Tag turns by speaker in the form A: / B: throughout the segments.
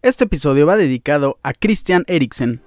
A: Este episodio va dedicado a Christian Eriksen.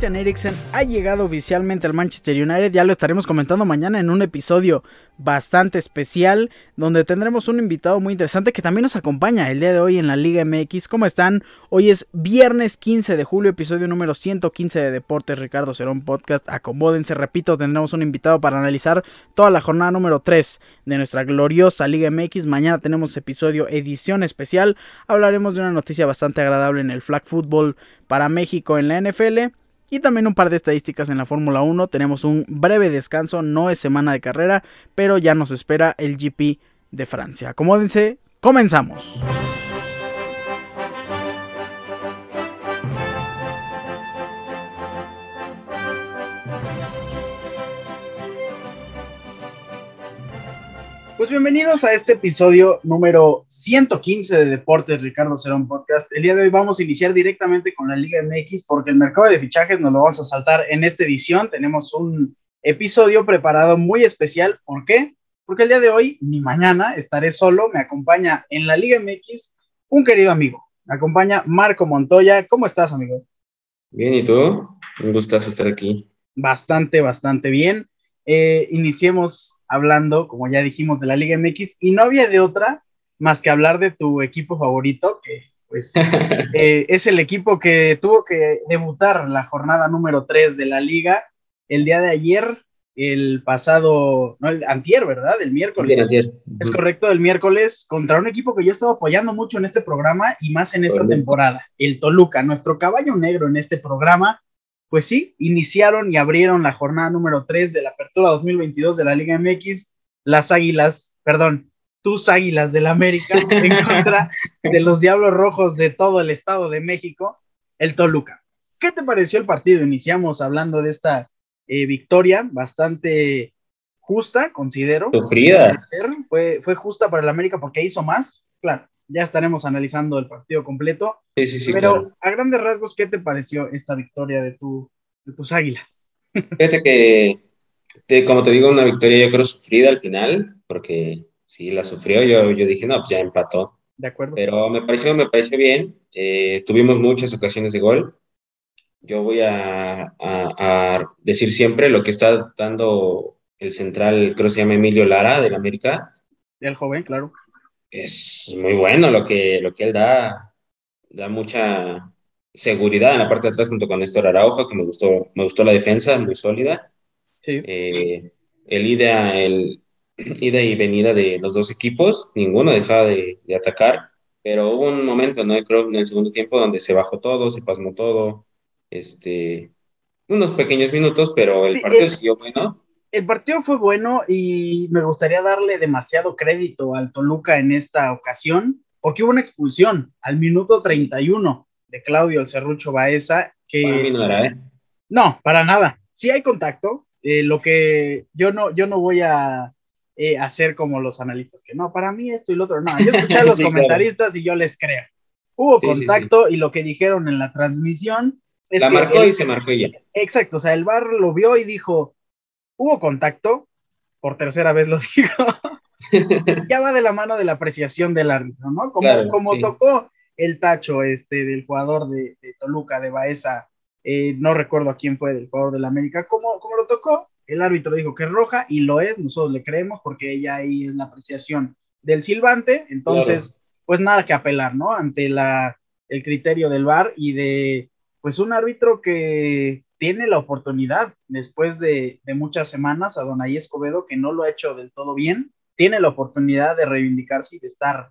A: Christian Eriksen ha llegado oficialmente al Manchester United, ya lo estaremos comentando mañana en un episodio bastante especial donde tendremos un invitado muy interesante que también nos acompaña el día de hoy en la Liga MX. ¿Cómo están? Hoy es viernes 15 de julio, episodio número 115 de Deportes Ricardo Cerón Podcast. Acomódense, repito, tendremos un invitado para analizar toda la jornada número 3 de nuestra gloriosa Liga MX. Mañana tenemos episodio edición especial. Hablaremos de una noticia bastante agradable en el flag football para México en la NFL y también un par de estadísticas en la Fórmula 1. Tenemos un breve descanso, no es semana de carrera, pero ya nos espera el GP de Francia. Acomódense, comenzamos. Pues bienvenidos a este episodio número 115 de Deportes Ricardo Cerón Podcast. El día de hoy vamos a iniciar directamente con la Liga MX porque el mercado de fichajes nos lo vamos a saltar en esta edición. Tenemos un episodio preparado muy especial. ¿Por qué? Porque el día de hoy, ni mañana, estaré solo. Me acompaña en la Liga MX un querido amigo. Me acompaña Marco Montoya. ¿Cómo estás, amigo?
B: Bien, ¿y tú? Un gustazo estar aquí.
A: Bastante, bastante bien. Eh, iniciemos hablando, como ya dijimos, de la Liga MX y no había de otra más que hablar de tu equipo favorito, que pues eh, es el equipo que tuvo que debutar la jornada número 3 de la liga el día de ayer, el pasado, no, el antier, ¿verdad? El miércoles. Es correcto, el miércoles contra un equipo que yo he estado apoyando mucho en este programa y más en esta temporada, el Toluca, nuestro caballo negro en este programa pues sí, iniciaron y abrieron la jornada número 3 de la apertura 2022 de la Liga MX, las Águilas, perdón, tus Águilas del América en contra de los Diablos Rojos de todo el Estado de México, el Toluca. ¿Qué te pareció el partido? Iniciamos hablando de esta eh, victoria bastante justa, considero.
B: Sufrida.
A: Fue, fue justa para el América porque hizo más, claro ya estaremos analizando el partido completo.
B: Sí, sí, sí.
A: Pero a grandes rasgos, ¿qué te pareció esta victoria de, tu, de tus águilas?
B: Fíjate que, como te digo, una victoria yo creo sufrida al final, porque sí la sufrió, yo, yo dije, no, pues ya empató.
A: De acuerdo.
B: Pero me pareció, me pareció bien. Eh, tuvimos muchas ocasiones de gol. Yo voy a, a, decir siempre lo que está dando el central, creo que se llama Emilio Lara, del América.
A: El joven, claro
B: es muy bueno lo que, lo que él da, da mucha seguridad en la parte de atrás junto con Néstor Araujo, que me gustó, me gustó la defensa, muy sólida. Eh, el, ida, el ida y venida de los dos equipos, ninguno dejaba de, atacar, pero hubo un momento, ¿no? Creo en el segundo tiempo donde se bajó todo, se pasmó todo, este, unos pequeños minutos, pero el partido siguió bueno
A: el partido fue bueno y me gustaría darle demasiado crédito al Toluca en esta ocasión, porque hubo una expulsión al minuto 31 de Claudio El Cerrucho Baeza. Que,
B: no, ¿eh?
A: no, para nada. Sí hay contacto. Eh, lo que yo no, yo no voy a eh, hacer como los analistas, que no, para mí esto y lo otro. No, yo escuché a los comentaristas y yo les creo. Hubo contacto y lo que dijeron en la transmisión.
B: Es la marcó y se marcó ya.
A: Exacto, o sea, el bar lo vio y dijo, hubo contacto, por tercera vez lo digo, ya va de la mano de la apreciación del árbitro, ¿no? Como, como tocó el tacho este, del jugador de, Toluca, de Baeza, eh, no recuerdo a quién fue del jugador del América, como, como lo tocó, el árbitro dijo que es roja y lo es, nosotros le creemos porque ella ahí es la apreciación del silbante, entonces, pues nada que apelar, ¿no? Ante la, el criterio del VAR y de, pues un árbitro que tiene la oportunidad, después de, muchas semanas, a Donay Escobedo, que no lo ha hecho del todo bien, tiene la oportunidad de reivindicarse y de estar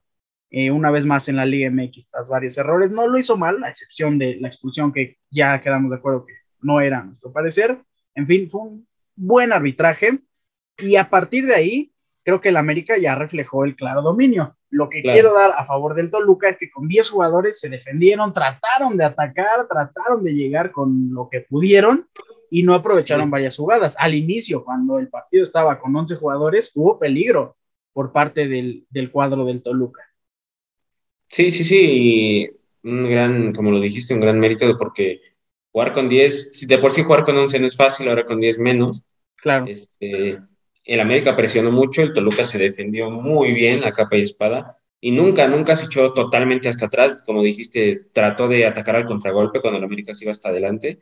A: eh, una vez más en la Liga MX tras varios errores. No lo hizo mal, a excepción de la expulsión que ya quedamos de acuerdo que no era a nuestro parecer. En fin, fue un buen arbitraje y a partir de ahí, creo que el América ya reflejó el claro dominio. Lo que quiero dar a favor del Toluca es que con 10 jugadores se defendieron, trataron de atacar, trataron de llegar con lo que pudieron y no aprovecharon varias jugadas. Al inicio, cuando el partido estaba con 11 jugadores, hubo peligro por parte del, cuadro del Toluca.
B: Sí, sí, sí, un gran, como lo dijiste, un gran mérito de porque jugar con 10, de por sí jugar con 11 no es fácil, ahora con 10 menos.
A: Claro.
B: Este, el América presionó mucho, el Toluca se defendió muy bien a capa y espada y nunca, nunca se echó totalmente hasta atrás. Como dijiste, trató de atacar al contragolpe cuando el América se iba hasta adelante.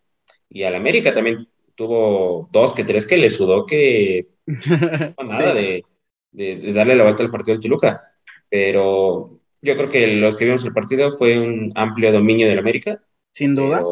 B: Y al América también tuvo dos que tres que le sudó que no, nada de, de, darle la vuelta al partido del Toluca. Pero yo creo que los que vimos el partido fue un amplio dominio del América.
A: Sin duda.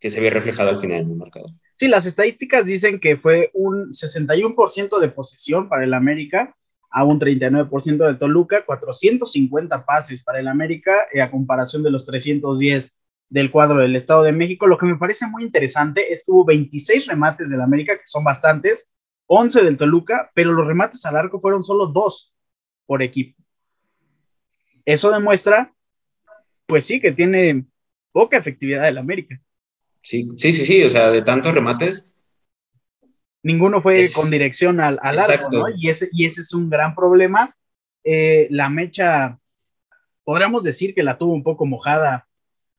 B: Que se ve reflejado al final en el marcador.
A: Sí, las estadísticas dicen que fue un 61% de posesión para el América a un 39% de Toluca, 450 pases para el América eh, a comparación de los 310 del cuadro del Estado de México. Lo que me parece muy interesante es que hubo 26 remates del América, que son bastantes, 11 del Toluca, pero los remates al arco fueron solo dos por equipo. Eso demuestra, pues sí, que tiene poca efectividad el América.
B: Sí, sí, sí, sí, o sea, de tantos remates.
A: Ninguno fue con dirección al, al arco, ¿no? Y ese, y ese es un gran problema. Eh, la mecha, podríamos decir que la tuvo un poco mojada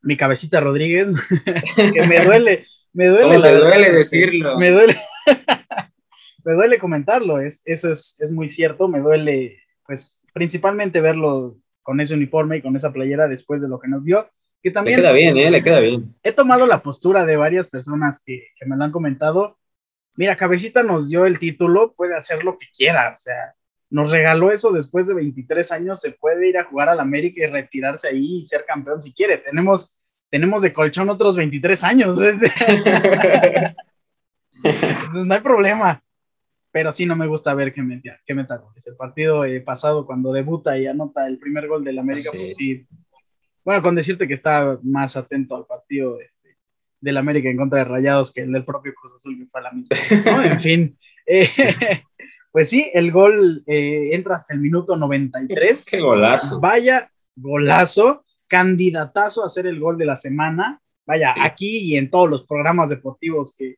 A: mi cabecita Rodríguez, que me duele, me duele.
B: me duele decirlo.
A: Me duele, me duele comentarlo, es, eso es, es muy cierto, me duele, pues, principalmente verlo con ese uniforme y con esa playera después de lo que nos dio. Que también,
B: le queda bien, ¿eh? Le queda bien.
A: He tomado la postura de varias personas que, que me lo han comentado. Mira, Cabecita nos dio el título, puede hacer lo que quiera, o sea, nos regaló eso después de 23 años, se puede ir a jugar al América y retirarse ahí y ser campeón si quiere. Tenemos, tenemos de colchón otros 23 años. no hay problema. Pero sí no me gusta ver que me, que me El partido eh, pasado, cuando debuta y anota el primer gol del América, pues sí. Bueno, con decirte que está más atento al partido este, del América en contra de Rayados que el del propio Cruz Azul, que fue la misma. En fin. Eh, pues sí, el gol eh, entra hasta el minuto 93.
B: ¡Qué golazo!
A: Vaya golazo, candidatazo a ser el gol de la semana. Vaya, aquí y en todos los programas deportivos que,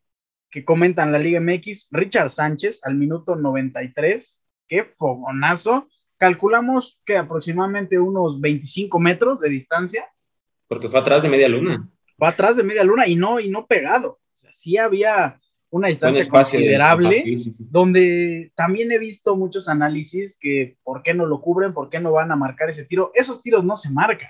A: que comentan la Liga MX, Richard Sánchez al minuto 93. ¡Qué fogonazo! Calculamos que aproximadamente unos 25 metros de distancia.
B: Porque fue atrás de media luna.
A: Fue atrás de media luna y no, y no pegado. O sea, sí había una distancia considerable, donde también he visto muchos análisis que por qué no lo cubren, por qué no van a marcar ese tiro. Esos tiros no se marcan.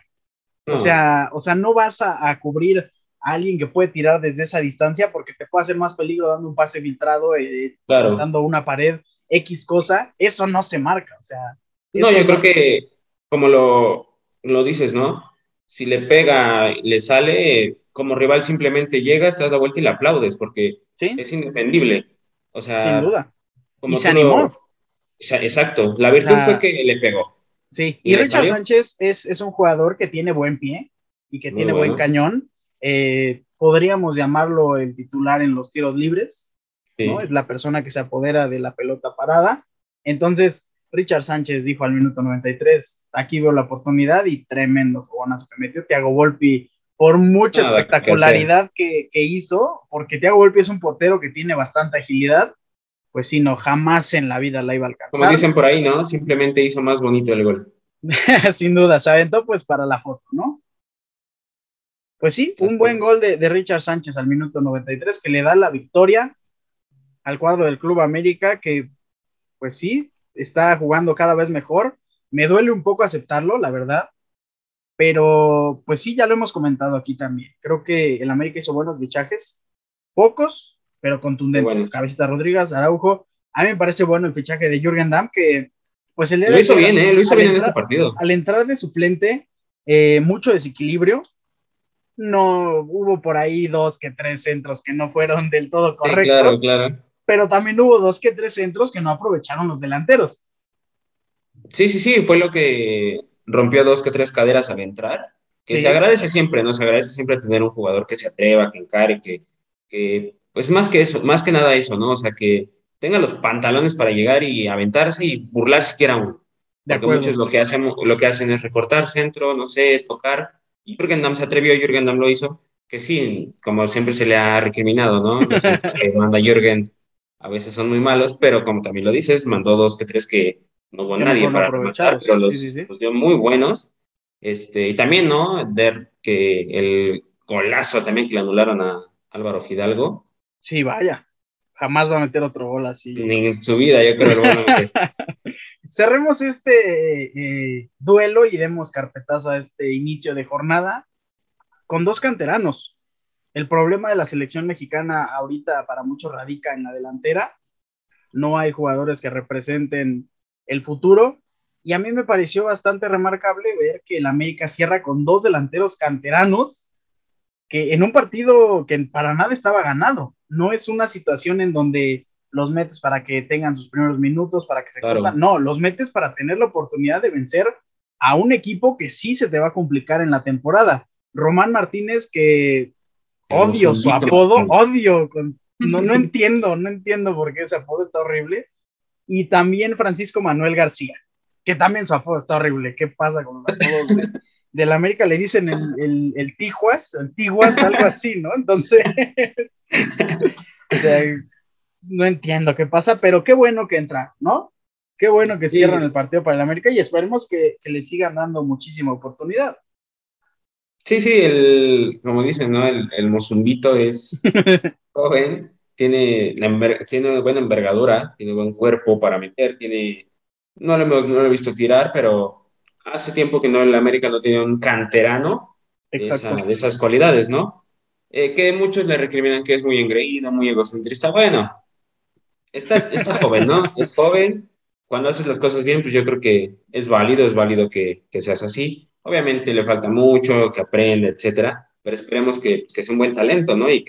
A: O, sea, o sea, no vas a, cubrir a alguien que puede tirar desde esa distancia porque te puede hacer más peligro dando un pase filtrado, eh, dando una pared, X cosa. Eso no se marca. O sea,
B: no, yo creo que como lo, lo dices, ¿no? Si le pega, le sale, como rival simplemente llegas, te das la vuelta y le aplaudes porque es indefendible. O sea,
A: sin duda.
B: y se animó. exacto, la virtud fue que le pegó.
A: Sí, y, Richard Sánchez es, es, un jugador que tiene buen pie y que tiene buen cañón. Eh, podríamos llamarlo el titular en los tiros libres, ¿no? Es la persona que se apodera de la pelota parada. Entonces, Richard Sánchez dijo al minuto 93, aquí veo la oportunidad y tremendo fogonazo que metió. Thiago Volpi por mucha espectacularidad que, hizo, porque Thiago Volpi es un portero que tiene bastante agilidad, pues sí, no, jamás en la vida la iba a alcanzar.
B: Como dicen por ahí, ¿no? Simplemente hizo más bonito el gol.
A: Sin duda, se aventó pues para la foto, ¿no? Pues sí, un buen gol de, de, Richard Sánchez al minuto 93 que le da la victoria al cuadro del Club América, que pues sí, está jugando cada vez mejor. Me duele un poco aceptarlo, la verdad, pero pues sí, ya lo hemos comentado aquí también. Creo que el América hizo buenos fichajes, pocos, pero contundentes. Cabecita Rodríguez, Araujo. A mí me parece bueno el fichaje de Jürgen Damm, que pues el
B: Lo hizo bien, ¿eh? Lo hizo bien en ese partido.
A: Al entrar de suplente, eh, mucho desequilibrio. No hubo por ahí dos que tres centros que no fueron del todo correctos.
B: claro, claro.
A: Pero también hubo dos que tres centros que no aprovecharon los delanteros.
B: Sí, sí, sí, fue lo que rompió dos que tres caderas al entrar, que se agradece siempre, ¿no? Se agradece siempre tener un jugador que se atreva, que encare, que, que, pues más que eso, más que nada eso, ¿no? O sea, que tenga los pantalones para llegar y aventarse y burlar siquiera uno. Porque muchos lo que, hacen, lo que hacen es recortar centro, no sé, tocar. Y Jürgen Damm se atrevió, Jürgen Damm lo hizo, que sí, como siempre se le ha recriminado, ¿no? Manda Jürgen a veces son muy malos, pero como también lo dices, mandó dos que tres que no hubo nadie para aprovechar, pero los, dio muy buenos. Este, y también, ¿no? Ver que el golazo también que le anularon a Álvaro Fidalgo.
A: Sí, vaya. Jamás va a meter otro gol así.
B: Ni en su vida, yo creo. Que
A: Cerremos este eh, duelo y demos carpetazo a este inicio de jornada con dos canteranos. El problema de la selección mexicana ahorita para muchos radica en la delantera. No hay jugadores que representen el futuro. Y a mí me pareció bastante remarcable ver que el América cierra con dos delanteros canteranos que en un partido que para nada estaba ganado. No es una situación en donde los metes para que tengan sus primeros minutos, para que se claro. No, los metes para tener la oportunidad de vencer a un equipo que sí se te va a complicar en la temporada. Román Martínez, que odio su apodo, odio, no, no entiendo, no entiendo por qué ese apodo está horrible. Y también Francisco Manuel García, que también su apodo está horrible. ¿Qué pasa con los apodos de, la América? Le dicen el, el, el Tijuas, el Tiguas, algo así, ¿no? Entonces, no entiendo qué pasa, pero qué bueno que entra, ¿no? Qué bueno que cierran el partido para el América y esperemos que, que le sigan dando muchísima oportunidad.
B: Sí, sí, el, como dicen, ¿no? El, el Mozumbito es joven, tiene, tiene buena envergadura, tiene buen cuerpo para meter, tiene, no lo, hemos, no lo he visto tirar, pero hace tiempo que no el América no tiene un canterano de, esas cualidades, ¿no? Eh, que muchos le recriminan que es muy engreído, muy egocentrista. Bueno, está, está joven, ¿no? Es joven. Cuando haces las cosas bien, pues yo creo que es válido, es válido que, que seas así. Obviamente le falta mucho, que aprenda, etcétera, pero esperemos que, que sea un buen talento, ¿no? Y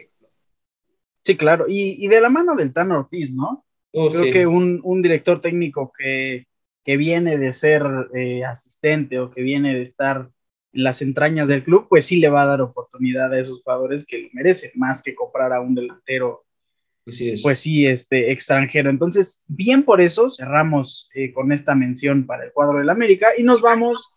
A: Sí, claro, y, y, de la mano del Tano Ortiz, ¿no? Oh, Creo que un, un, director técnico que, que viene de ser eh, asistente o que viene de estar en las entrañas del club, pues sí le va a dar oportunidad a esos jugadores que lo merecen, más que comprar a un delantero, pues sí, este extranjero. Entonces, bien por eso cerramos eh, con esta mención para el cuadro del América y nos vamos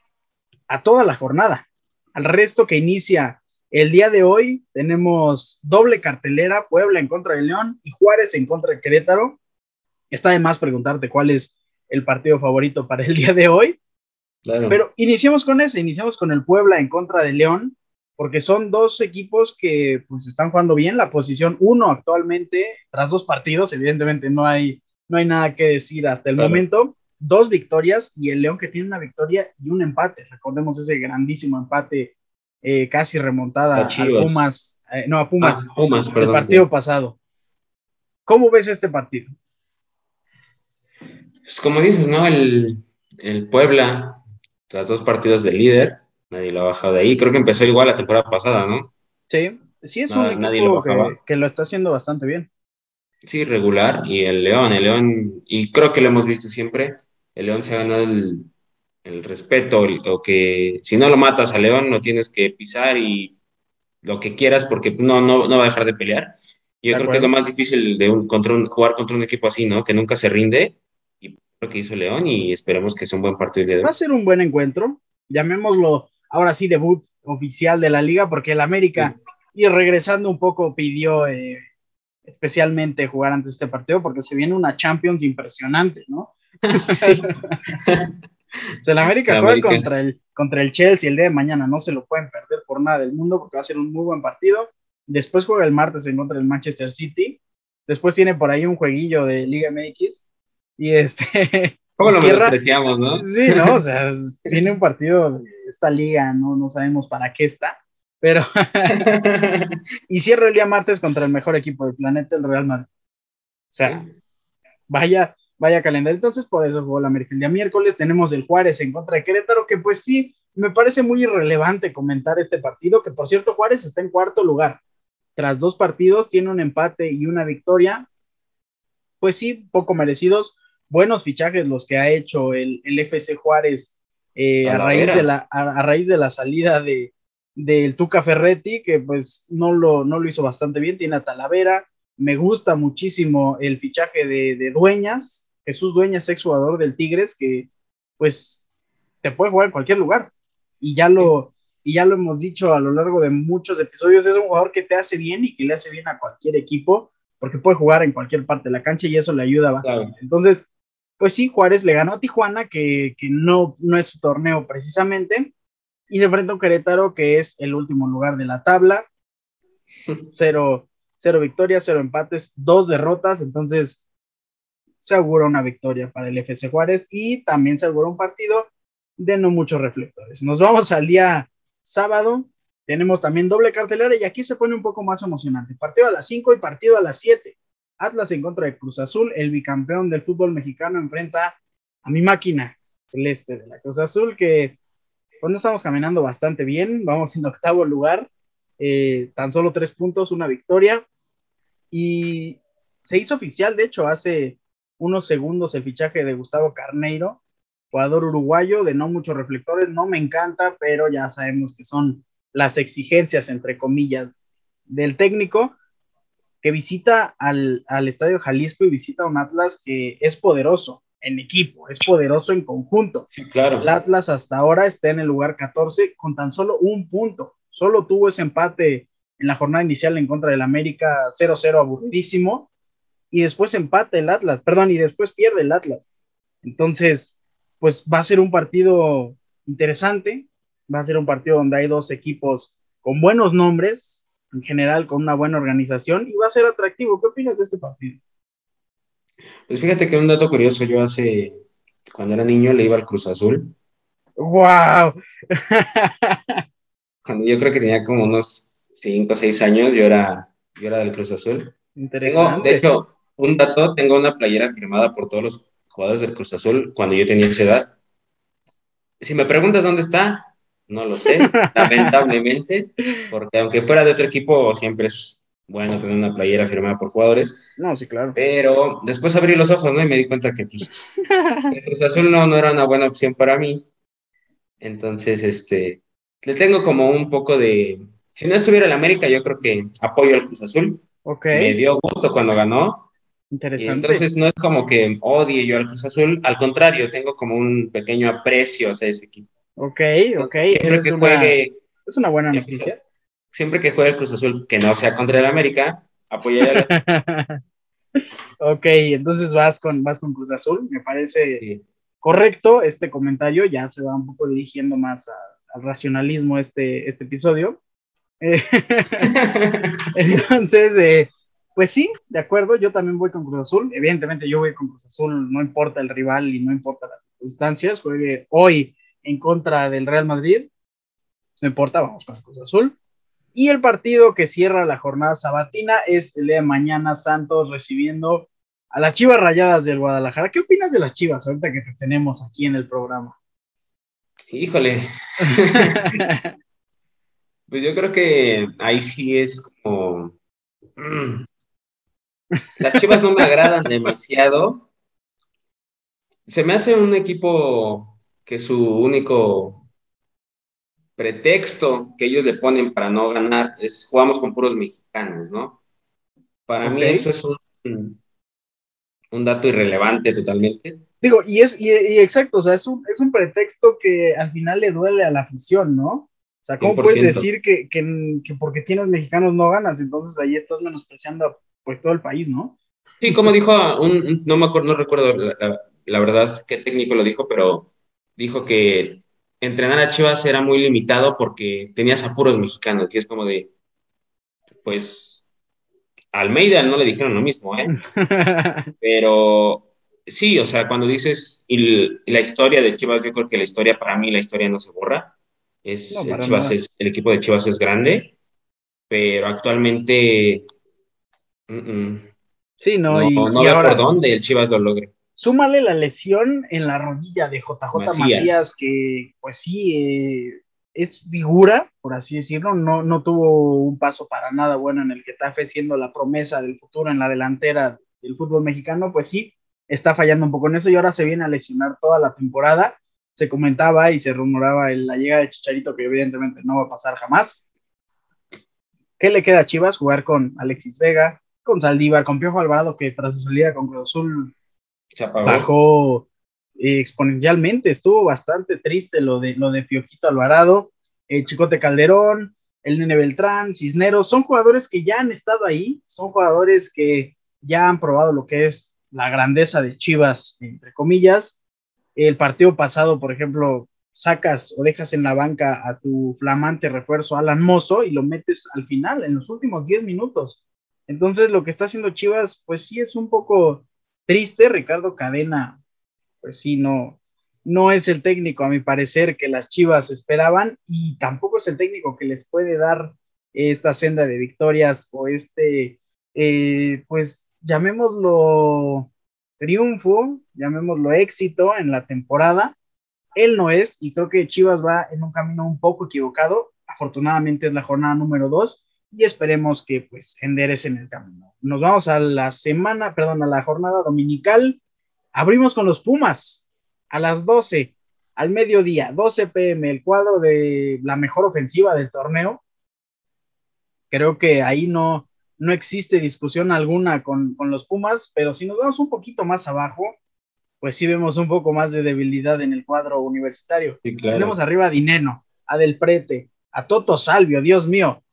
A: a toda la jornada, al resto que inicia el día de hoy. Tenemos doble cartelera, Puebla en contra de León y Juárez en contra de Querétaro. Está de más preguntarte cuál es el partido favorito para el día de hoy. Pero iniciamos con ese, iniciamos con el Puebla en contra de León, porque son dos equipos que pues están jugando bien. La posición uno actualmente, tras dos partidos, evidentemente no hay, no hay nada que decir hasta el momento dos victorias y el León que tiene una victoria y un empate. Recordemos ese grandísimo empate eh, casi remontada a, Pumas, eh, no a Pumas, ah, el partido pasado. ¿Cómo ves este partido?
B: Pues como dices, ¿no? El, el Puebla, las dos partidos de líder, nadie lo ha bajado de ahí. Creo que empezó igual la temporada pasada, ¿no?
A: Sí, sí es un equipo que, que, lo está haciendo bastante bien.
B: Sí, regular. Y el León, el León, y creo que lo hemos visto siempre, el León se ha ganado el, el respeto, o que si no lo matas a León, no tienes que pisar y lo que quieras porque no, no, no va a dejar de pelear. Y yo creo que es lo más difícil de un, contra jugar contra un equipo así, ¿no? Que nunca se rinde. Y lo que hizo León y esperemos que sea un buen partido.
A: Va a ser un buen encuentro. Llamémoslo ahora sí debut oficial de la liga porque el América, y regresando un poco, pidió eh, especialmente jugar antes de este partido porque se viene una Champions impresionante, ¿no? Sí. el América juega contra el, contra el Chelsea el día de mañana, no se lo pueden perder por nada del mundo porque va a ser un muy buen partido. Después juega el martes en contra del Manchester City. Después tiene por ahí un jueguillo de Liga MX. Y este.
B: ¿Cómo lo despreciamos, no?
A: Sí, no, o sea, tiene un partido de esta liga, no, no sabemos para qué está. Pero. y cierra el día martes contra el mejor equipo del planeta, el Real Madrid. O sea, vaya, vaya calendario. Entonces, por eso jugó la América el día miércoles. Tenemos el Juárez en contra de Querétaro, que pues sí, me parece muy irrelevante comentar este partido, que por cierto, Juárez está en cuarto lugar. Tras dos partidos, tiene un empate y una victoria. Pues sí, poco merecidos. Buenos fichajes los que ha hecho el, el FC Juárez eh, a, raíz de la, a, raíz de la salida de, del Tuca Ferretti, que pues no lo, no lo hizo bastante bien. Tiene a Talavera, me gusta muchísimo el fichaje de, Dueñas, Jesús Dueñas, ex jugador del Tigres, que pues te puede jugar en cualquier lugar. Y ya lo, y ya lo hemos dicho a lo largo de muchos episodios, es un jugador que te hace bien y que le hace bien a cualquier equipo, porque puede jugar en cualquier parte de la cancha y eso le ayuda bastante. Entonces, pues sí, Juárez le ganó a Tijuana, que, que no, no es su torneo precisamente, y se enfrenta a un Querétaro que es el último lugar de la tabla. Cero, cero victorias, cero empates, dos derrotas, entonces se augura una victoria para el FC Juárez y también se augura un partido de no muchos reflectores. Nos vamos al día sábado, tenemos también doble cartelera y aquí se pone un poco más emocionante. Partido a las 5 y partido a las 7. Atlas en contra de Cruz Azul, el bicampeón del fútbol mexicano enfrenta a mi máquina celeste de la Cruz Azul que pues no estamos caminando bastante bien, vamos en octavo lugar, eh, tan solo tres puntos, una victoria. Y se hizo oficial, de hecho, hace unos segundos el fichaje de Gustavo Carneiro, jugador uruguayo de no muchos reflectores, no me encanta, pero ya sabemos que son las exigencias, entre comillas, del técnico que visita al, al Estadio Jalisco y visita un Atlas que es poderoso en equipo, es poderoso en conjunto.
B: claro.
A: El Atlas hasta ahora está en el lugar 14 con tan solo un punto. Solo tuvo ese empate en la jornada inicial en contra del América 0-0 aburridísimo y después empate el Atlas, perdón, y después pierde el Atlas. Entonces, pues va a ser un partido interesante, va a ser un partido donde hay dos equipos con buenos nombres, en general con una buena organización, y va a ser atractivo. ¿Qué opinas de este partido?
B: Pues fíjate que un dato curioso, yo hace, cuando era niño le iba al Cruz Azul.
A: ¡Wow!
B: cuando yo creo que tenía como unos 5 o 6 años, yo era, yo era del Cruz Azul.
A: Interesante.
B: de hecho, un dato, tengo una playera firmada por todos los jugadores del Cruz Azul cuando yo tenía esa edad. Si me preguntas dónde está, no lo sé, lamentablemente, porque aunque fuera de otro equipo, siempre es bueno tener una playera firmada por jugadores.
A: No, sí, claro.
B: Pero después abrí los ojos, ¿no? Y me di cuenta que pues, el Cruz Azul no, no era una buena opción para mí. Entonces, este, le tengo como un poco de... Si no estuviera en América, yo creo que apoyo al Cruz Azul.
A: Ok.
B: Me dio gusto cuando ganó,
A: Interesante.
B: entonces no es como que odie yo al Cruz Azul, al contrario, tengo como un pequeño aprecio hacia ese equipo.
A: Ok, ok.
B: Siempre
A: Es
B: que
A: una,
B: juegue,
A: es una buena noticia.
B: Siempre que juegue el Cruz Azul, que no sea contra el América, apoyaré a
A: ok, entonces vas con, vas con Cruz Azul. Me parece
B: Sí.
A: correcto este comentario. Ya se va un poco dirigiendo más a- al racionalismo este, este episodio. Eh, Entonces, eh, pues sí, de acuerdo, yo también voy con Cruz Azul. Evidentemente yo voy con Cruz Azul, no importa el rival y no importa las circunstancias. Juegue hoy en contra del Real Madrid, no importa, vamos con Cruz Azul. Y el partido que cierra la jornada sabatina es el de mañana Santos recibiendo a las Chivas Rayadas del Guadalajara. ¿Qué opinas de las Chivas ahorita que te tenemos aquí en el programa?
B: Híjole, pues yo creo que ahí sí es como... mm. Las Chivas no me agradan demasiado. Se me hace un equipo que su único pretexto que ellos le ponen para no ganar es jugamos con puros mexicanos, ¿no? Para mí eso es un, un dato irrelevante totalmente.
A: Digo, y es, y, y exacto, o sea, es un, es un pretexto que al final le duele a la afición, ¿no? O sea, ¿cómo
B: 100%.
A: puedes decir que, que, que porque tienes mexicanos no ganas? Entonces ahí estás menospreciando a pues todo el país, ¿no?
B: Sí, como dijo un, un- no me acuerdo, no recuerdo la, la- la verdad qué técnico lo dijo, pero dijo que entrenar a Chivas era muy limitado porque tenías a puros mexicanos, y es como de, pues, Almeida no le dijeron lo mismo, ¿eh? Pero sí, o sea, cuando dices, y, la historia de Chivas, yo creo que la historia, para mí, la historia no se borra. Es,
A: No,
B: Chivas es- el equipo de Chivas es grande, pero actualmente mm, mm,
A: sí, ¿no?
B: no,
A: y,
B: no
A: y
B: veo
A: ahora,
B: por dónde el Chivas lo logre.
A: Súmale la lesión en la rodilla de JJ Macías,
B: Macías.
A: que pues sí, eh, es figura, por así decirlo, no, no tuvo un paso para nada bueno en el Getafe, siendo la promesa del futuro en la delantera del fútbol mexicano, pues sí, está fallando un poco en eso y ahora se viene a lesionar toda la temporada. Se comentaba y se rumoraba en la llegada de Chicharito, que evidentemente no va a pasar jamás. ¿Qué le queda a Chivas? Jugar con Alexis Vega, con Saldívar, con Piojo Alvarado, que tras su salida con Cruz Azul
B: Se
A: bajó exponencialmente. Estuvo bastante triste lo de, lo de Piojito Alvarado, eh, Chicote Calderón, el Nene Beltrán, Cisneros. Son jugadores que ya han estado ahí, son jugadores que ya han probado lo que es la grandeza de Chivas, entre comillas. El partido pasado, por ejemplo, sacas o dejas en la banca a tu flamante refuerzo Alan Mozo y lo metes al final, en los últimos 10 minutos. Entonces, lo que está haciendo Chivas, pues sí es un poco triste. Ricardo Cadena, pues sí, no, no es el técnico, a mi parecer, que las Chivas esperaban y tampoco es el técnico que les puede dar esta senda de victorias o este, eh, pues llamémoslo triunfo, llamémoslo éxito en la temporada. Él no es y creo que Chivas va en un camino un poco equivocado. Afortunadamente es la jornada número dos y esperemos que pues en el camino. Nos vamos a la semana, perdón, a la jornada dominical. Abrimos con los Pumas a las 12, al mediodía, 12 pm, el cuadro de la mejor ofensiva del torneo. Creo que ahí no, no existe discusión alguna con, los Pumas, pero si nos vamos un poquito más abajo, pues sí vemos un poco más de debilidad en el cuadro universitario. Tenemos arriba a Dineno, a Del Prete, a Toto Salvio, Dios mío,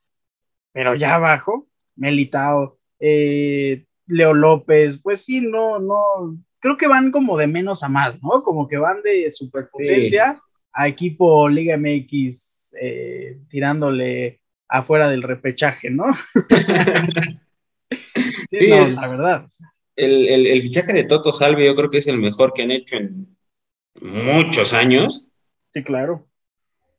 A: pero ya abajo, Melitao, eh, Leo López, pues sí, no, no, creo que van como de menos a más, ¿no? Como que van de superpotencia a equipo Liga MX eh, tirándole afuera del repechaje, ¿no?
B: sí, no, la verdad. El, el, fichaje de Toto Salvio yo creo que es el mejor que han hecho en muchos años.
A: Sí, claro.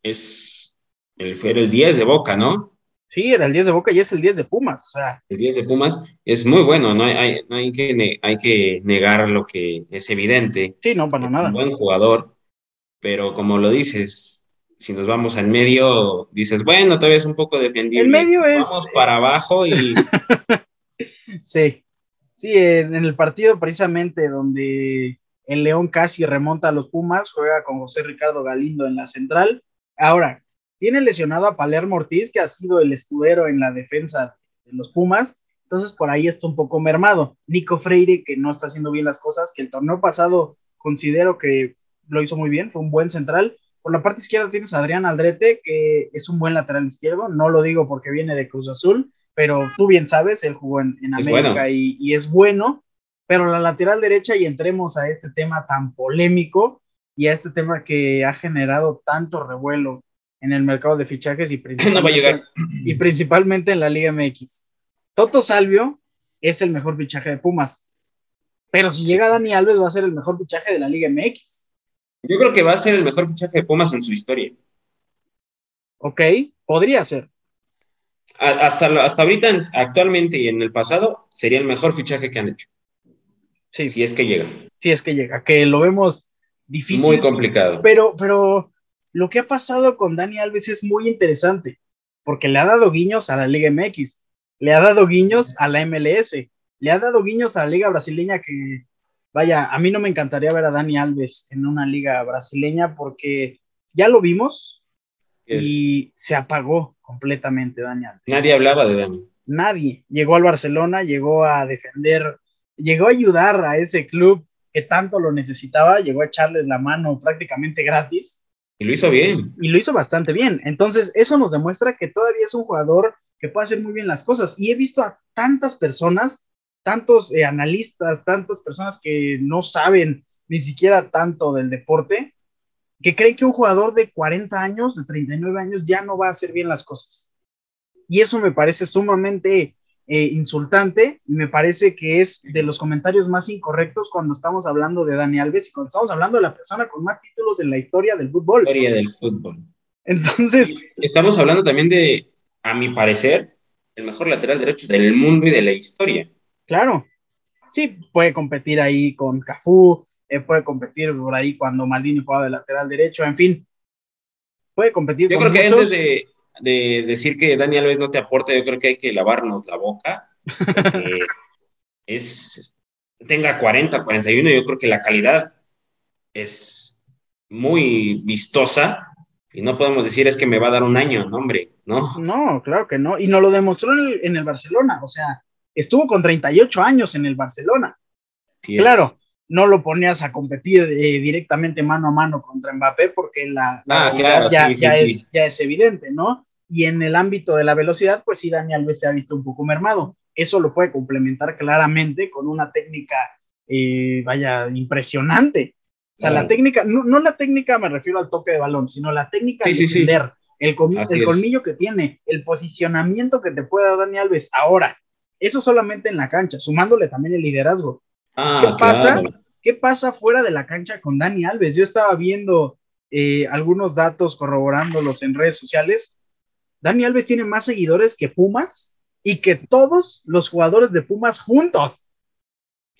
B: Es el, fue el 10 de Boca, ¿no?
A: Sí, era el 10 de Boca y es el 10 de Pumas. O sea.
B: El 10 de Pumas es muy bueno, no hay, no hay, que, hay que negar lo que es evidente.
A: Sí, no, para nada.
B: Un buen jugador, pero como lo dices, si nos vamos al medio, dices, bueno, todavía es un poco defendible.
A: El medio es.
B: Vamos para abajo y.
A: sí, sí, en el partido precisamente donde el León casi remonta a los Pumas, juega con José Ricardo Galindo en la central. Ahora, tiene lesionado a Palermo Ortiz, que ha sido el escudero en la defensa de los Pumas, entonces por ahí está un poco mermado. Nico Freire, que no está haciendo bien las cosas, que el torneo pasado considero que lo hizo muy bien, fue un buen central. Por la parte izquierda tienes a Adrián Aldrete, que es un buen lateral izquierdo, no lo digo porque viene de Cruz Azul, pero tú bien sabes, él jugó en, América y, y es bueno, pero la lateral derecha, y entremos a este tema tan polémico y a este tema que ha generado tanto revuelo en el mercado de fichajes y principalmente, y principalmente en la Liga MX. Toto Salvio es el mejor fichaje de Pumas, pero si llega Dani Alves va a ser el mejor fichaje de la Liga MX.
B: Yo creo que va a ser el mejor fichaje de Pumas en su historia.
A: Ok, podría ser.
B: Hasta, hasta ahorita, actualmente y en el pasado, sería el mejor fichaje que han hecho. Sí. Si es que llega.
A: Si es que llega, que lo vemos difícil.
B: Muy complicado.
A: Pero, pero lo que ha pasado con Dani Alves es muy interesante, porque le ha dado guiños a la Liga MX, le ha dado guiños a la MLS, le ha dado guiños a la Liga Brasileña que, vaya, a mí no me encantaría ver a Dani Alves en una liga brasileña porque ya lo vimos y se apagó completamente Dani Alves.
B: Nadie hablaba de Dani.
A: Nadie. Llegó al Barcelona, llegó a defender, llegó a ayudar a ese club que tanto lo necesitaba, llegó a echarles la mano prácticamente gratis
B: y lo hizo bien.
A: Y lo hizo bastante bien. Entonces, eso nos demuestra que todavía es un jugador que puede hacer muy bien las cosas. Y he visto a tantas personas, tantos eh, analistas, tantas personas que no saben ni siquiera tanto del deporte, que creen que un jugador de 40 años, de 39 años, ya no va a hacer bien las cosas. Y eso me parece sumamente eh, insultante y me parece que es de los comentarios más incorrectos cuando estamos hablando de Dani Alves y cuando estamos hablando de la persona con más títulos en la historia del fútbol.
B: Historia del fútbol.
A: Entonces.
B: estamos hablando también de, a mi parecer, el mejor lateral derecho del mundo y de la historia.
A: Claro. Sí, puede competir ahí con Cafú, eh, puede competir por ahí cuando Maldini jugaba de lateral derecho, en fin. Puede competir
B: Yo creo que antes de, de decir que Dani Alves no te aporta, yo creo que hay que lavarnos la boca. es, tenga 40, 41, yo creo que la calidad es muy vistosa y no podemos decir es que me va a dar un año, no, hombre, ¿no?
A: No, claro que no. Y nos lo demostró en el, Barcelona, o sea, estuvo con 38 años en el Barcelona. claro, no lo ponías a competir eh, directamente mano a mano contra Mbappé porque la, ah, ya, Es, ya es evidente, ¿no? Y en el ámbito de la velocidad, pues sí, Dani Alves se ha visto un poco mermado. Eso lo puede complementar claramente con una técnica, eh, vaya, impresionante. O sea, la técnica, no, la técnica me refiero al toque de balón, sino la técnica de defender, el, el colmillo que tiene, el posicionamiento que te puede dar Dani Alves. Ahora, eso solamente en la cancha, sumándole también el liderazgo. Ah, ¿Qué pasa? ¿Qué pasa fuera de la cancha con Dani Alves? Yo estaba viendo eh, algunos datos corroborándolos en redes sociales. Dani Alves tiene más seguidores que Pumas y que todos los jugadores de Pumas juntos.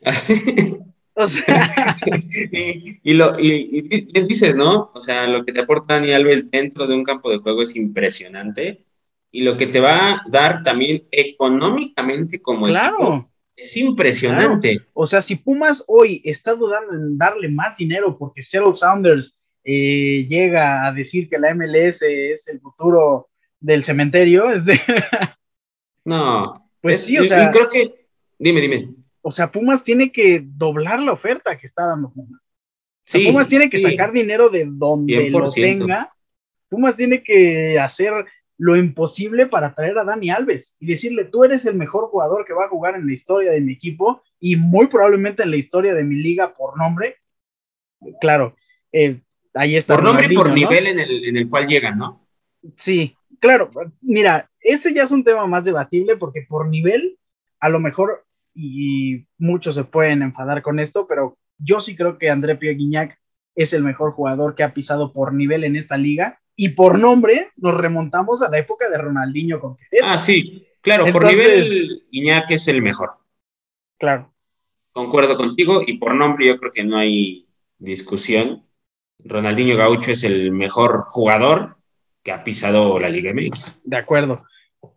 B: o sea. y, lo y, dices, ¿no? O sea, lo que te aporta Dani Alves dentro de un campo de juego es impresionante. Y lo que te va a dar también económicamente como claro. Es impresionante.
A: O sea, si Pumas hoy está dudando en darle más dinero porque Seattle Sounders eh, llega a decir que la MLS es el futuro del cementerio, es de...
B: no.
A: Pues sí, o sea...
B: Creo que... Dime, dime.
A: O sea, Pumas tiene que doblar la oferta que está dando Pumas. sí, Pumas tiene que sacar dinero de donde lo tenga. Pumas tiene que hacer lo imposible para traer a Dani Alves y decirle, tú eres el mejor jugador que va a jugar en la historia de mi equipo y muy probablemente en la historia de mi liga por nombre. Claro, eh, ahí está.
B: Por nombre y por nivel en el, en el cual llegan, ¿no?
A: Sí, claro. Mira, ese ya es un tema más debatible porque por nivel, a lo mejor, y muchos se pueden enfadar con esto, pero yo sí creo que André Pierre Guignac es el mejor jugador que ha pisado por nivel en esta liga y por nombre nos remontamos a la época de Ronaldinho con
B: Ah, sí, claro, por nivel Iñak es el mejor.
A: Claro.
B: Concuerdo contigo y por nombre yo creo que no hay discusión. Ronaldinho Gaucho es el mejor jugador que ha pisado la Liga MX.
A: De acuerdo.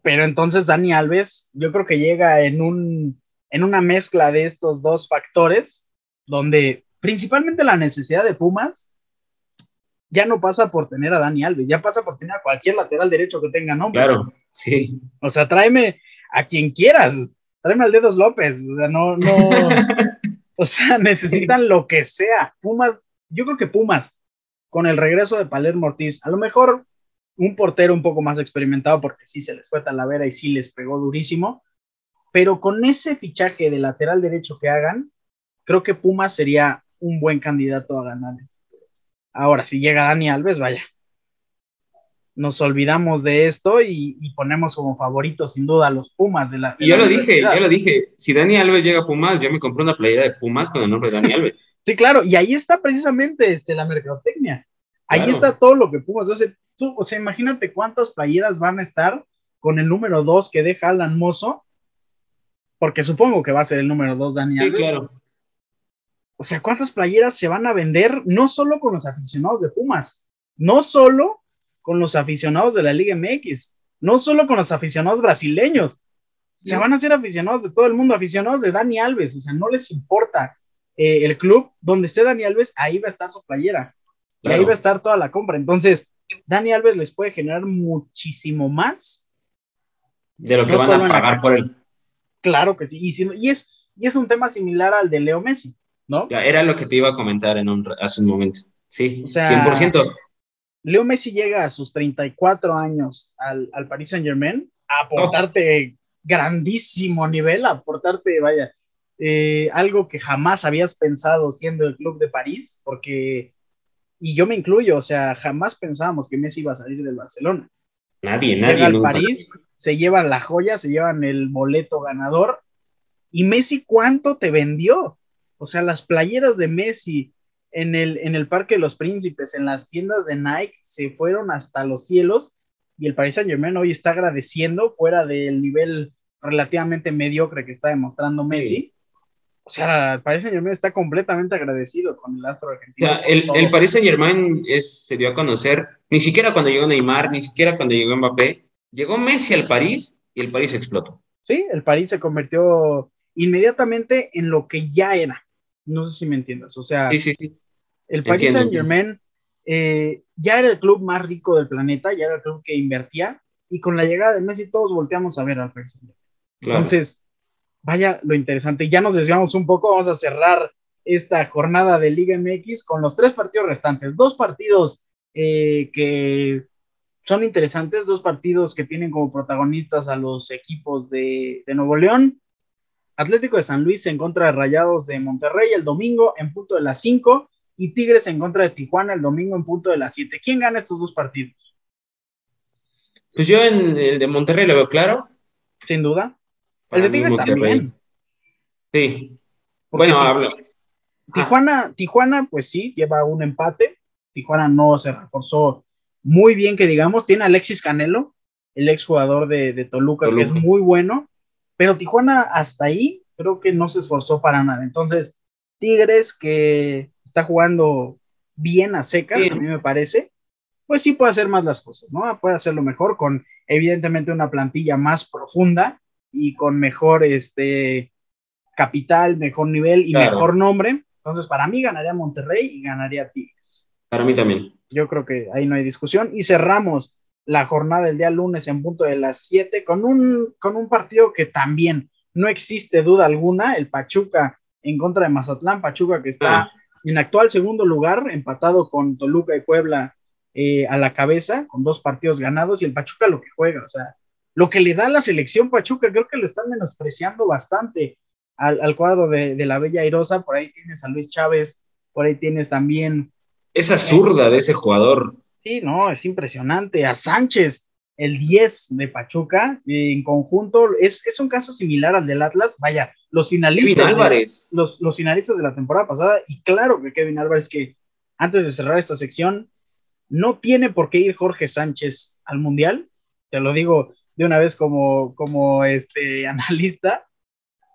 A: Pero entonces Dani Alves, yo creo que llega en un en una mezcla de estos dos factores, donde principalmente la necesidad de Pumas ya no pasa por tener a Dani Alves, ya pasa por tener a cualquier lateral derecho que tenga nombre.
B: Claro, sí.
A: O sea, tráeme a quien quieras, tráeme al Dedos López, o sea, no, no, o sea, necesitan lo que sea. Pumas, yo creo que Pumas, con el regreso de Palermo Ortiz, a lo mejor un portero un poco más experimentado, porque sí se les fue Talavera y sí les pegó durísimo, pero con ese fichaje de lateral derecho que hagan, creo que Pumas sería un buen candidato a ganar. Ahora, si llega Dani Alves, vaya. Nos olvidamos de esto y, ponemos como favorito sin duda a los Pumas de la.
B: Y yo lo dije, yo lo dije. Si Dani Alves llega a Pumas, yo me compré una playera de Pumas con el nombre de Dani Alves.
A: sí, claro, y ahí está precisamente este, la mercadotecnia. Ahí está todo lo que Pumas. Tú, o sea, imagínate cuántas playeras van a estar con el número 2 que deja Alan Mozo, porque supongo que va a ser el número 2 Dani Alves. Sí, claro. O sea, ¿cuántas playeras se van a vender no solo con los aficionados de Pumas, no solo con los aficionados de la Liga MX, no solo con los aficionados brasileños, se van a hacer aficionados de todo el mundo, aficionados de Dani Alves, o sea, no les importa eh, el club donde esté Dani Alves, ahí va a estar su playera y ahí va a estar toda la compra. Entonces, Dani Alves les puede generar muchísimo más
B: de lo que van a pagar por él.
A: Claro que sí, y, es, y es un tema similar al de Leo Messi. ¿No?
B: era lo que te iba a comentar en un, hace un momento. Sí, o sea, 100%.
A: Leo Messi llega a sus 34 años al, al Paris Saint Germain a aportarte grandísimo nivel, a aportarte, vaya, eh, algo que jamás habías pensado siendo el club de París, porque, y yo me incluyo, o sea, jamás pensábamos que Messi iba a salir del Barcelona.
B: Nadie, nadie. Llega
A: al París, se llevan la joya, se llevan el boleto ganador. ¿Y Messi cuánto te vendió? O sea, las playeras de Messi en el, en el Parque de los Príncipes, en las tiendas de Nike, se fueron hasta los cielos y el Paris Saint Germain hoy está agradeciendo fuera del nivel relativamente mediocre que está demostrando Messi. O sea, el Paris Saint Germain está completamente agradecido con el astro argentino.
B: O sea, el, el, Paris Saint Germain es, se dio a conocer, ni siquiera cuando llegó Neymar, ni siquiera cuando llegó Mbappé, llegó Messi al París y el París explotó.
A: Sí, el París se convirtió inmediatamente en lo que ya era. No sé si me entiendas. O sea, el Paris Saint Germain eh, ya era el club más rico del planeta, ya era el club que invertía, y con la llegada de Messi todos volteamos a ver al Paris Saint Germain. Entonces, vaya lo interesante. Ya nos desviamos un poco, vamos a cerrar esta jornada de Liga MX con los tres partidos restantes. Dos partidos eh, que son interesantes, dos partidos que tienen como protagonistas a los equipos de, de Nuevo León Atlético de San Luis en contra de Rayados de Monterrey el domingo en punto de las 5. y Tigres en contra de Tijuana el domingo en punto de las 7. ¿Quién gana estos dos partidos?
B: Pues yo en el de Monterrey lo veo claro.
A: Sin duda. el de Tigres también.
B: Sí. bueno, hablo.
A: Tijuana, Tijuana, pues sí, lleva un empate. Tijuana no se reforzó muy bien, que digamos. Tiene Alexis Canelo, el exjugador de, de Toluca, que es muy bueno. Pero Tijuana hasta ahí creo que no se esforzó para nada. Entonces, Tigres, que está jugando bien a secas, a mí me parece, pues sí puede hacer más las cosas, ¿no? Puede hacerlo mejor con, evidentemente, una plantilla más profunda y con mejor este, capital, mejor nivel y mejor nombre. Entonces, para mí ganaría Monterrey y ganaría Tigres.
B: Para mí también.
A: Yo creo que ahí no hay discusión. Y cerramos la jornada del día lunes en punto de las 7 con un, con un partido que también no existe duda alguna, el Pachuca en contra de Mazatlán, Pachuca que está en actual segundo lugar, empatado con Toluca y Puebla eh, a la cabeza, con dos partidos ganados, y el Pachuca lo que juega, o sea, lo que le da la selección Pachuca, creo que lo están menospreciando bastante al, cuadro de, la Bella Airosa, por ahí tienes a Luis Chávez, por ahí tienes también...
B: Esa zurda de ese jugador.
A: Sí, no, es impresionante, a Sánchez, el 10 de Pachuca en conjunto es, es, un caso similar al del Atlas. Vaya, los finalistas, de, los, los, finalistas de la temporada pasada, y claro que Kevin Álvarez, que antes de cerrar esta sección, no tiene por qué ir Jorge Sánchez al Mundial. Te lo digo de una vez como, como este analista.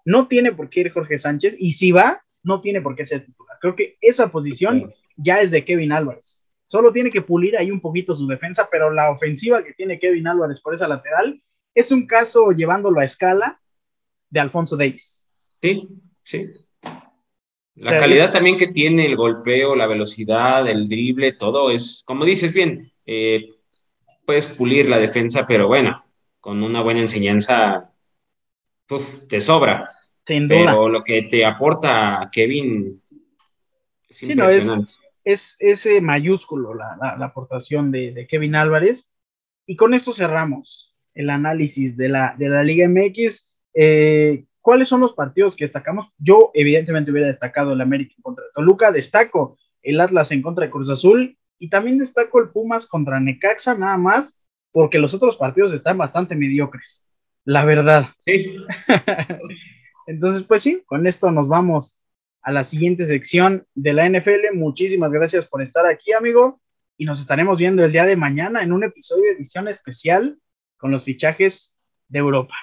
A: No tiene por qué ir Jorge Sánchez, y si va, no tiene por qué ser titular. Creo que esa posición ya es de Kevin Álvarez. Solo tiene que pulir ahí un poquito su defensa, pero la ofensiva que tiene Kevin Álvarez por esa lateral es un caso llevándolo a escala de Alfonso Davis.
B: Sí, sí. La calidad también que tiene el golpeo, la velocidad, el drible, todo es, como dices bien, eh, puedes pulir la defensa, pero bueno, con una buena enseñanza, te sobra. Sin duda. Pero lo que te aporta Kevin
A: es impresionante es ese mayúsculo la, aportación de, Kevin Álvarez. Y con esto cerramos el análisis de la, de la Liga MX. Eh, ¿Cuáles son los partidos que destacamos? Yo, evidentemente, hubiera destacado el América contra Toluca, destaco el Atlas en contra de Cruz Azul y también destaco el Pumas contra Necaxa, nada más, porque los otros partidos están bastante mediocres, la verdad. Entonces, pues sí, con esto nos vamos a la siguiente sección de la NFL. Muchísimas gracias por estar aquí, amigo. Y nos estaremos viendo el día de mañana en un episodio de edición especial con los fichajes de Europa.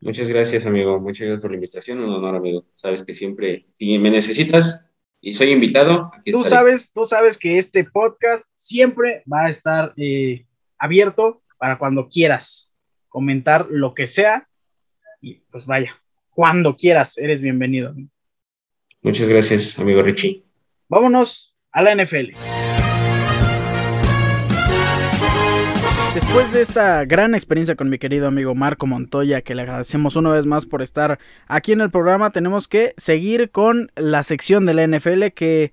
B: Muchas gracias, amigo. Muchas gracias por la invitación. Un honor, amigo. Sabes que siempre, si me necesitas y soy invitado,
A: tú sabes, tú sabes que este podcast siempre va a estar eh, abierto para cuando quieras comentar lo que sea. Y pues vaya, cuando quieras, eres bienvenido. Amigo.
B: Muchas gracias, amigo Richie.
A: Vámonos a la NFL. Después de esta gran experiencia con mi querido amigo Marco Montoya, que le agradecemos una vez más por estar aquí en el programa, tenemos que seguir con la sección de la NFL que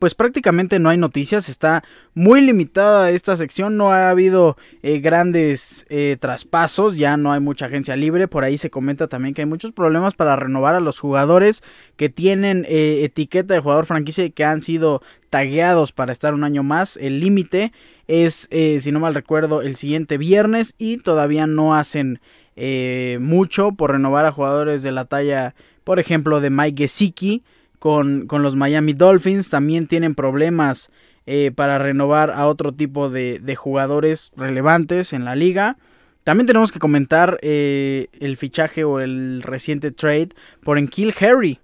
A: pues prácticamente no hay noticias, está muy limitada esta sección, no ha habido eh, grandes eh, traspasos, ya no hay mucha agencia libre, por ahí se comenta también que hay muchos problemas para renovar a los jugadores que tienen eh, etiqueta de jugador franquicia y que han sido tagueados para estar un año más, el límite es, si no mal recuerdo, el siguiente viernes y todavía no hacen mucho por renovar a jugadores de la talla, por ejemplo, de Mike Gesicki, con, los Miami Dolphins. También tienen problemas eh, para renovar a otro tipo de, jugadores relevantes en la liga. También tenemos que comentar eh, el fichaje o el reciente trade por Enkil Harry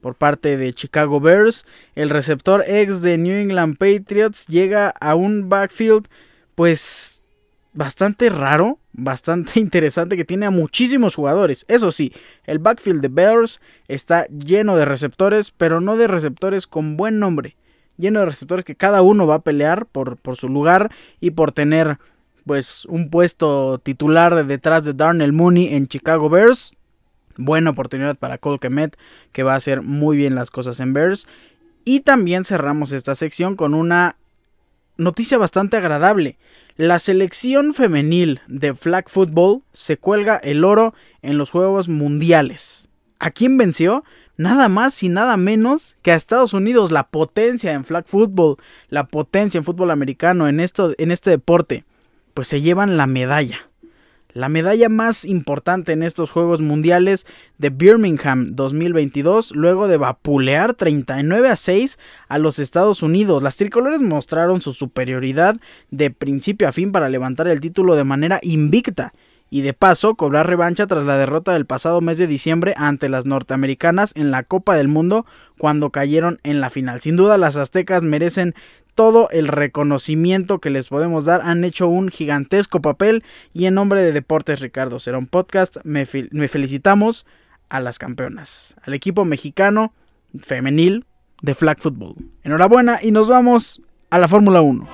A: por parte de Chicago Bears. El receptor ex de New England Patriots llega a un backfield pues bastante raro, bastante interesante que tiene a muchísimos jugadores. Eso sí, el backfield de Bears está lleno de receptores, pero no de receptores con buen nombre. Lleno de receptores que cada uno va a pelear por, su lugar y por tener pues un puesto titular detrás de Darnell Mooney en Chicago Bears. Buena oportunidad para Cole que va a hacer muy bien las cosas en Bears. Y también cerramos esta sección con una noticia bastante agradable. La selección femenil de flag football se cuelga el oro en los Juegos Mundiales. ¿A quién venció? nada más y nada menos que a Estados Unidos, la potencia en flag football, la potencia en fútbol americano, en, esto, en este deporte, pues se llevan la medalla. La medalla más importante en estos Juegos Mundiales de Birmingham 2022, luego de vapulear 39 a 6 a los Estados Unidos. Las tricolores mostraron su superioridad de principio a fin para levantar el título de manera invicta y de paso cobrar revancha tras la derrota del pasado mes de diciembre ante las norteamericanas en la Copa del Mundo cuando cayeron en la final. Sin duda las aztecas merecen todo el reconocimiento que les podemos dar. Han hecho un gigantesco papel y en nombre de Deportes Ricardo Serón Podcast me, felicitamos a las campeonas, al equipo mexicano femenil de flag football. Enhorabuena y nos vamos a la Fórmula 1.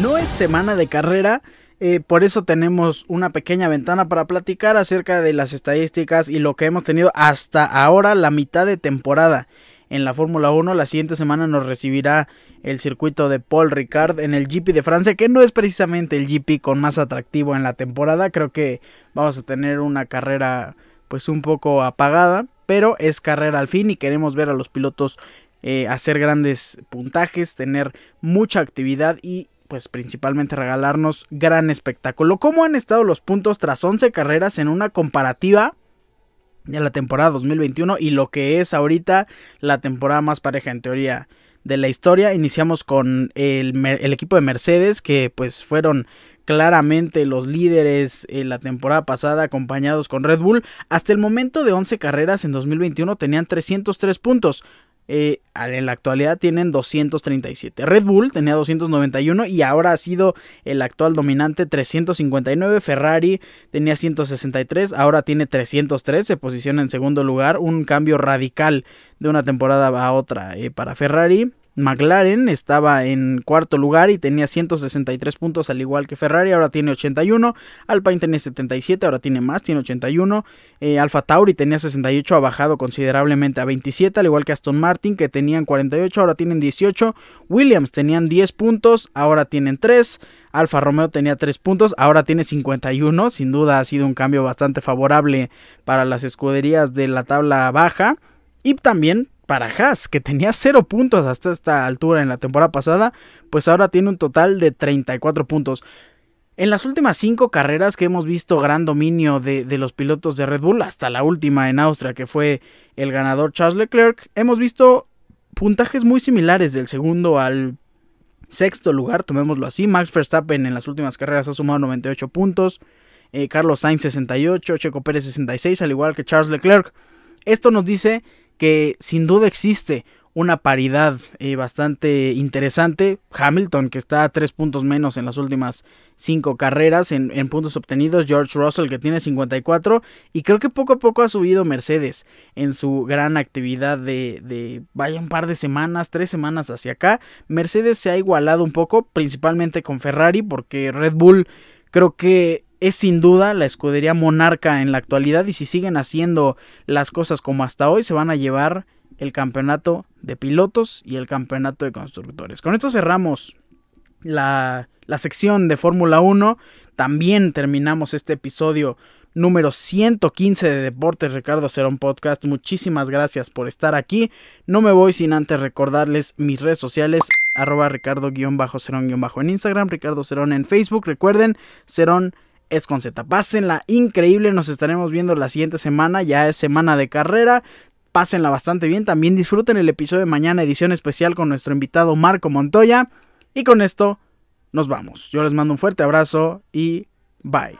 A: No es semana de carrera, eh, por eso tenemos una pequeña ventana para platicar acerca de las estadísticas y lo que hemos tenido hasta ahora, la mitad de temporada en la Fórmula 1. La siguiente semana nos recibirá el circuito de Paul Ricard en el GP de Francia, que no es precisamente el GP con más atractivo en la temporada. Creo que vamos a tener una carrera pues un poco apagada, pero es carrera al fin y queremos ver a los pilotos eh, hacer grandes puntajes, tener mucha actividad y pues principalmente regalarnos gran espectáculo. ¿Cómo han estado los puntos tras 11 carreras en una comparativa de la temporada 2021 y lo que es ahorita la temporada más pareja en teoría de la historia? Iniciamos con el, equipo de Mercedes que pues fueron claramente los líderes en la temporada pasada acompañados con Red Bull. Hasta el momento de 11 carreras en 2021 tenían 303 puntos. Eh, en la actualidad tienen 237. Red Bull tenía 291 y ahora ha sido el actual dominante 359. Ferrari tenía 163, ahora tiene 303, se posiciona en segundo lugar. Un cambio radical de una temporada a otra eh, para Ferrari. McLaren estaba en cuarto lugar y tenía 163 puntos al igual que Ferrari, ahora tiene 81, Alpine tenía 77, ahora tiene más, tiene 81, eh, Alfa Tauri tenía 68, ha bajado considerablemente a 27, al igual que Aston Martin que tenían 48, ahora tienen 18, Williams tenían 10 puntos, ahora tienen 3, Alfa Romeo tenía 3 puntos, ahora tiene 51, sin duda ha sido un cambio bastante favorable para las escuderías de la tabla baja. Y también para Haas, que tenía 0 puntos hasta esta altura en la temporada pasada, pues ahora tiene un total de 34 puntos. En las últimas 5 carreras que hemos visto gran dominio de, los pilotos de Red Bull, hasta la última en Austria, que fue el ganador Charles Leclerc, hemos visto puntajes muy similares del segundo al sexto lugar, tomémoslo así. Max Verstappen en las últimas carreras ha sumado 98 puntos, eh, Carlos Sainz 68, Checo Pérez 66, al igual que Charles Leclerc. Esto nos dice que sin duda existe una paridad eh, bastante interesante. Hamilton, que está a tres puntos menos en las últimas cinco carreras en, puntos obtenidos. George Russell, que tiene 54. Y creo que poco a poco ha subido Mercedes en su gran actividad de, de, vaya, un par de semanas, tres semanas hacia acá. Mercedes se ha igualado un poco, principalmente con Ferrari, porque Red Bull creo que es sin duda la escudería monarca en la actualidad y si siguen haciendo las cosas como hasta hoy se van a llevar el campeonato de pilotos y el campeonato de constructores. Con esto cerramos la, la sección de Fórmula 1. También terminamos este episodio número 115 de Deportes Ricardo Cerón Podcast. Muchísimas gracias por estar aquí. No me voy sin antes recordarles mis redes sociales arroba ricardo-cerón- en Instagram, Ricardo Cerón en Facebook. Recuerden, Cerón es con Z. Pásenla increíble, nos estaremos viendo la siguiente semana, ya es semana de carrera. Pásenla bastante bien, también disfruten el episodio de mañana, edición especial con nuestro invitado Marco Montoya. Y con esto nos vamos. Yo les mando un fuerte abrazo y bye.